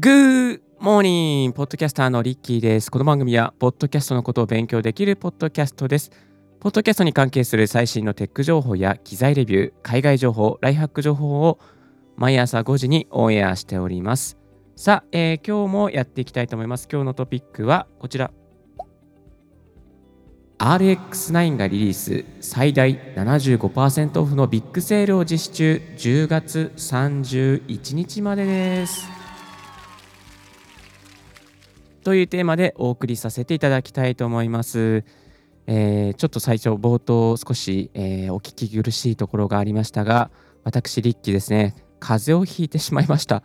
Good morning ポッドキャスターのリッキーです。この番組は、ポッドキャストのことを勉強できるポッドキャストです。ポッドキャストに関係する最新のテック情報や機材レビュー、海外情報、ライフハック情報を毎朝5時にオンエアしております。さあ、えー、今日もやっていきたいと思います。今日のトピックはこちら。RX9 がリリース最大75%オフのビッグセールを実施中10月31日までです。というテーマでお送りさせていただきたいと思います。えー、ちょっと最初冒頭少し、えー、お聞き苦しいところがありましたが私リッキーですね。風邪をひいてしまいました。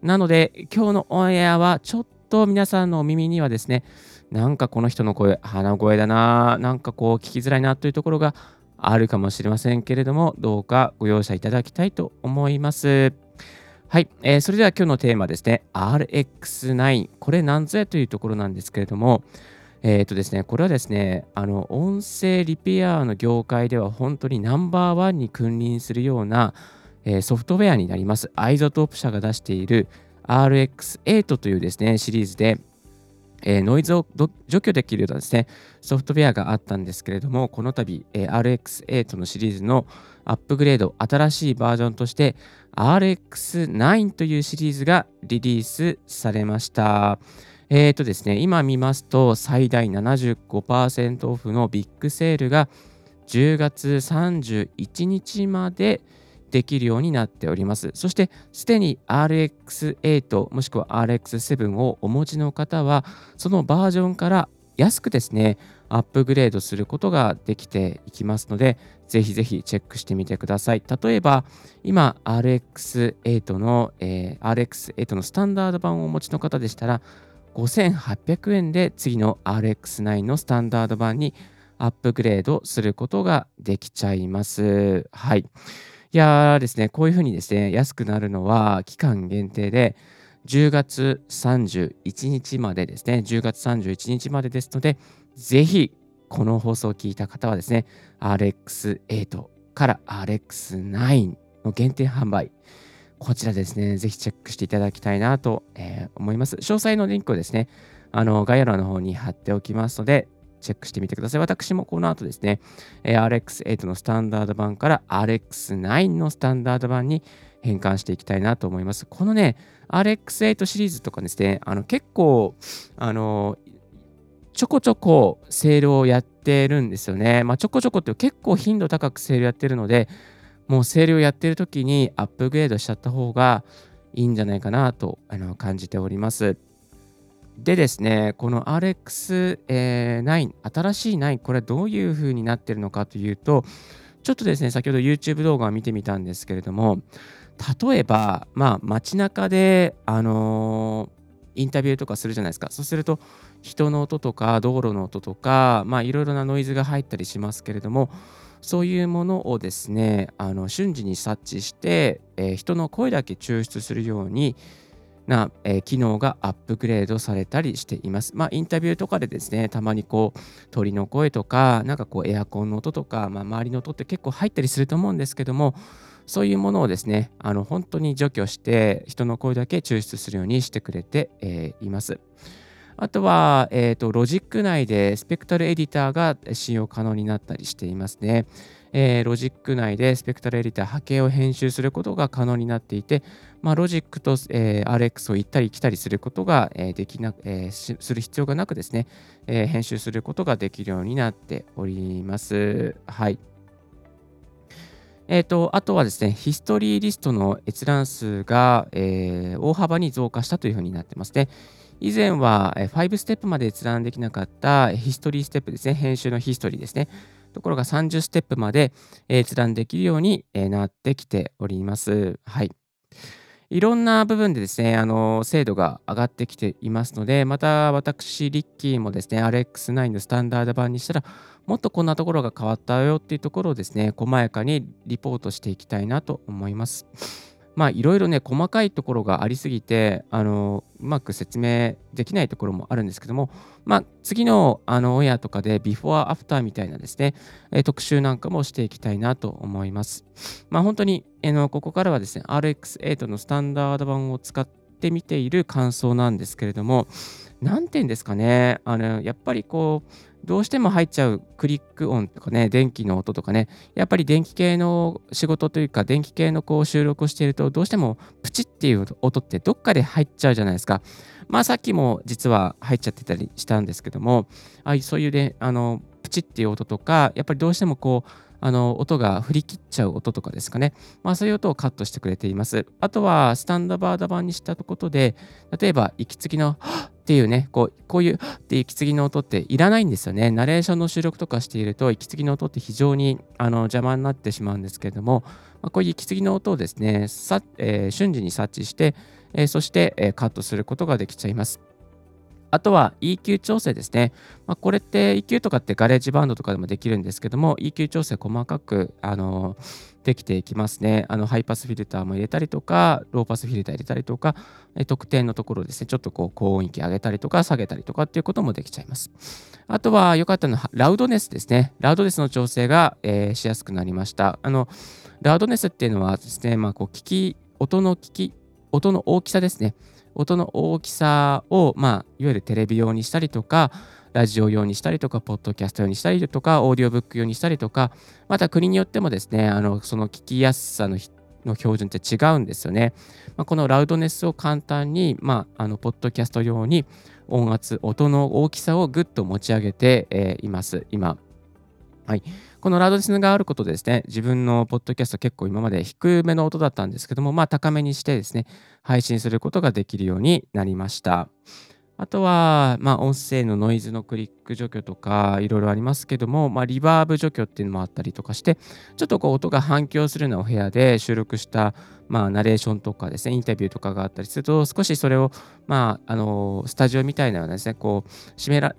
なので今日のオンエアはちょっと皆さんのお耳にはですねなんかこの人の声鼻声だななんかこう聞きづらいなというところがあるかもしれませんけれどもどうかご容赦いただきたいと思います。はい、えー、それでは今日のテーマですね、RX9。これ何ぞやというところなんですけれども、えっ、ー、とですね、これはですね、あの、音声リペアの業界では本当にナンバーワンに君臨するような、えー、ソフトウェアになります。 iZotope 社が出している RX8 というですね、シリーズで、えー、ノイズを除去できるようなですね、ソフトウェアがあったんですけれども、この度、えー、RX8 のシリーズのアップグレード、新しいバージョンとして RX9 というシリーズがリリースされました。えっ、ー、とですね、今見ますと最大75%オフのビッグセールが10月31日までできるようになっております。そして、すでに RX8 もしくは RX7 をお持ちの方は、そのバージョンから安くですね、アップグレードすることができていきますので、ぜひぜひチェックしてみてください。例えば、今 RX8 の、えー、RX8 のスタンダード版をお持ちの方でしたら、5800円で次の RX9 のスタンダード版にアップグレードすることができちゃいます。はい。いやーですね、こういうふうにですね、安くなるのは期間限定で、10月31日までですね、10月31日までですので、ぜひこの放送を聞いた方はですね、RX8 から RX9 の限定販売、こちらですね、ぜひチェックしていただきたいなと、えー、思います。詳細のリンクをですね、あの概要欄の方に貼っておきますので、チェックしてみてください。私もこの後ですねえ、RX8 のスタンダード版から RX9 のスタンダード版に変換していきたいなと思います。このね、RX8 シリーズとかですね、あの結構、あの、ちょこちょこセールをやってるんですよね。まあ、ちょこちょこって結構頻度高くセールやってるので、もうセールをやってる時にアップグレードしちゃった方がいいんじゃないかなとあの感じております。でですね、この RX9、新しい9、これどういう風になってるのかというと、ちょっとですね、先ほど YouTube 動画を見てみたんですけれども、例えば、まあ、街中で、あのー、インタビューとかするじゃないですか。そうすると、人の音とか、道路の音とか、まあ、いろいろなノイズが入ったりしますけれども、そういうものをですね、あの瞬時に察知して、えー、人の声だけ抽出するように、な、えー、機能がアップグレードされたりしています。まあ、インタビューとかでですね、たまにこう、鳥の声とか、なんかこう、エアコンの音とか、まあ、周りの音って結構入ったりすると思うんですけども、そういうものをですね、あの本当に除去して、人の声だけ抽出するようにしてくれて、えー、います。あとは、えーと、ロジック内でスペクトラルエディターが使用可能になったりしていますね。えー、ロジック内でスペクトラルエディター波形を編集することが可能になっていて、まあ、ロジックと、えー、RX を行ったり来たりすることが、えー、できな、えー、する必要がなくですね、えー、編集することができるようになっております。はい。えーと、あとはですね、ヒストリーリストの閲覧数が、えー、大幅に増加したというふうになってますね。以前は5ステップまで閲覧できなかったヒストリーステップですね、編集のヒストリーですね。ところが30ステップまで閲覧できるようになってきております。はい。いろんな部分でですね、あの精度が上がってきていますので、また私、リッキーもですね、RX9 のスタンダード版にしたら、もっとこんなところが変わったよっていうところをですね、細やかにリポートしていきたいなと思います。まあいろいろね細かいところがありすぎてあのうまく説明できないところもあるんですけども、まあ、次のあのオンエアとかでビフォーアフターみたいなですね、え特集なんかもしていきたいなと思います。まあ本当に、えのここからはですね RX8 のスタンダード版を使って見ている感想なんですけれども何点ですかねあのやっぱりこうどうしても入っちゃうクリック音とかね、電気の音とかね、やっぱり電気系の仕事というか、電気系のこう収録をしていると、どうしてもプチっていう音ってどっかで入っちゃうじゃないですか。まあさっきも実は入っちゃってたりしたんですけども、あそういうね、あの、プチっていう音とか、やっぱりどうしてもこう、あの音が振り切っちゃう音とかですかね。まあそういう音をカットしてくれています。あとはスタンダーバード版にしたことで、例えば息継ぎのっっていうね、こうこういうって息継ぎの音っていらないんですよね。ナレーションの収録とかしていると、息継ぎの音って非常にあの邪魔になってしまうんですけれども、まあ、こういう息継ぎの音をですね、さえー、瞬時に察知して、えー、そして、えー、カットすることができちゃいます。あとは EQ 調整ですね。まあ、これって EQ とかって GarageBand とかでもできるんですけども、EQ 調整細かく、あのできていきますね。あのハイパスフィルターも入れたりとか、ローパスフィルター入れたりとか、え特定のところですね、ちょっとこう高音域上げたりとか下げたりとかっていうこともできちゃいます。あとは良かったのはラウドネスですね。ラウドネスの調整が、えー、しやすくなりました。あのラウドネスっていうのはですね、まあ、こう聞き、音の聞き、音の大きさですね。音の大きさを、まあ、いわゆるテレビ用にしたりとか、ラジオ用にしたりとか、ポッドキャスト用にしたりとか、オーディオブック用にしたりとか、また国によってもですね、あのその聞きやすさのの標準って違うんですよね。まあ、このラウドネスを簡単に、まあ、あのポッドキャスト用に音圧、音の大きさをぐっと持ち上げて、えー、います、今。はい、このラウドネスがあることでですね、自分のポッドキャスト結構今まで低めの音だったんですけども、まあ高めにしてですね、配信することができるようになりました。あとは、まあ、音声のノイズのクリック除去とか、いろいろありますけども、まあ、リバーブ除去っていうのもあったりとかして、ちょっとこう音が反響するようなお部屋で収録した、まあ、ナレーションとかですね、インタビューとかがあったりすると、少しそれを、まあ、あのスタジオみたいなようなですね、こう、締めら、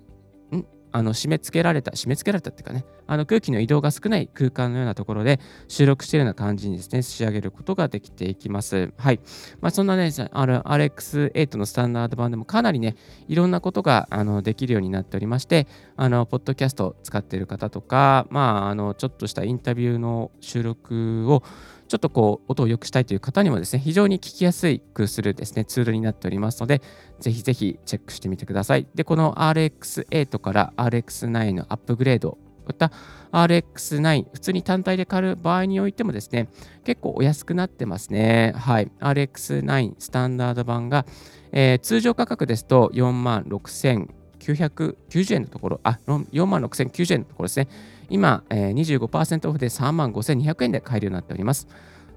あの締め付けられた、締め付けられたっていうかね、あの空気の移動が少ない空間のようなところで収録しているような感じにですね、仕上げることができていきます。はい。まあ、そんなね、あの RX8 のスタンダード版でもかなりね、いろんなことがあのできるようになっておりまして、あの、ポッドキャストを使っている方とか、まあ、あの、ちょっとしたインタビューの収録をちょっとこう音を良くしたいという方にもですね、非常に聞きやすくするですね、ツールになっておりますので、ぜひぜひチェックしてみてください。で、この RX8 から RX9 のアップグレード、こういった RX9、普通に単体で買う場合においてもですね、結構お安くなってますね。はい。RX9 スタンダード版が、えー、通常価格ですと4万6990円のところ、あ、4万6090円のところですね。今、えー、25%オフで3万5200円で買えるようになっております。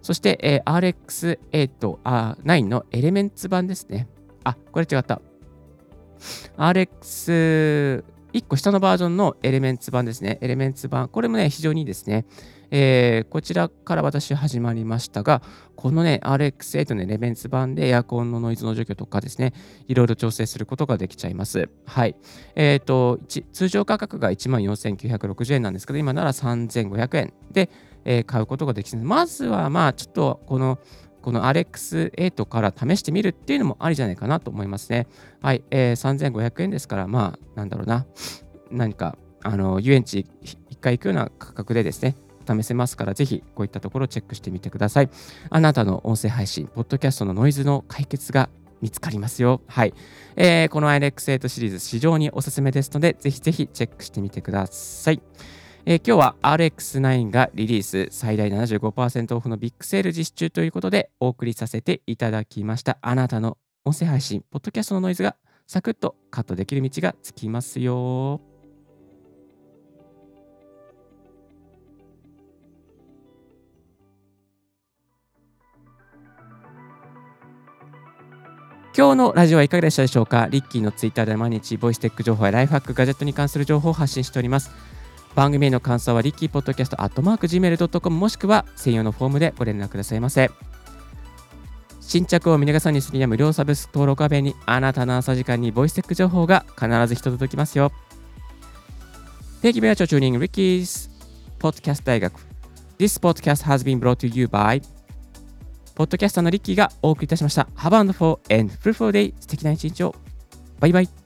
そして、えー、RX8、あ9のエレメンツ版ですね。あ、これ違った。RX 1個下のバージョンのエレメンツ版ですね。エレメンツ版。これもね、非常にいいですね。えー、こちらから私始まりましたが、このね、RX8 のエレメンツ版でエアコンのノイズの除去とかですね、いろいろ調整することができちゃいます。はい。えっ、ー、と、通常価格が14,960円なんですけど、今なら3,500円で、えー、買うことができます。まずは、まあ、ちょっとこの、この RX8 から試してみるっていうのもありじゃないかなと思いますね。はい、えー、3500円ですから、まあ、なんだろうな、何か、あの、遊園地1回行くような価格でですね、試せますから、ぜひこういったところをチェックしてみてください。あなたの音声配信、ポッドキャストのノイズの解決が見つかりますよ。はい。えー、この RX8 シリーズ非常におすすめですので、ぜひぜひチェックしてみてください。えー、今日は RX9 がリリース最大75%オフのビッグセール実施中ということでお送りさせていただきました。あなたの音声配信、ポッドキャストのノイズがサクッとカットできる道がつきますよ。今日のラジオはいかがでしたでしょうか？リッキーのツイッターで毎日ボイステック情報やライフハック、ガジェットに関する情報を発信しております。番組への感想はリッキーポッドキャストアットマーク Gmail.com もしくは専用のフォームでご連絡くださいませ。新着を見逃さにするには無料サブスク登録画面にあなたの朝時間にボイステック情報が必ず一つ届きますよ。Thank you very much for tuning Ricky's Podcast 大学。This podcast has been brought to you by ポッドキャスターのリッキーがお送りいたしました。Have a wonderful and fruitful day. 素敵な一日を。バイバイ。